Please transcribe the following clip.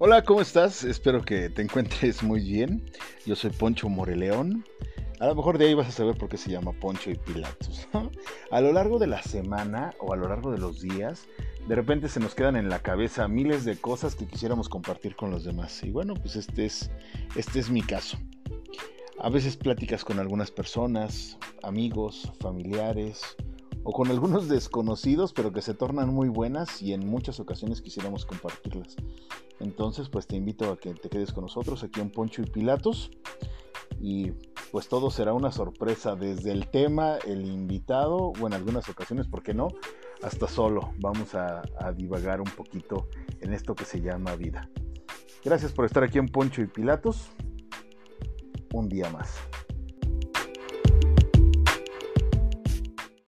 Hola, ¿cómo estás? Espero que te encuentres muy bien. Yo soy Poncho Moreleón. A lo mejor de ahí vas a saber por qué se llama Poncho y Pilatos. a lo largo de la semana o a lo largo de los días, de repente se nos quedan en la cabeza miles de cosas que quisiéramos compartir con los demás. Y bueno, pues este es, este es mi caso. A veces pláticas con algunas personas, amigos, familiares, o con algunos desconocidos, pero que se tornan muy buenas y en muchas ocasiones quisiéramos compartirlas. Entonces, pues te invito a que te quedes con nosotros aquí en Poncho y Pilatos. Y pues todo será una sorpresa, desde el tema, el invitado, o en algunas ocasiones, ¿por qué no? Hasta solo. Vamos a, a divagar un poquito en esto que se llama vida. Gracias por estar aquí en Poncho y Pilatos. Un día más.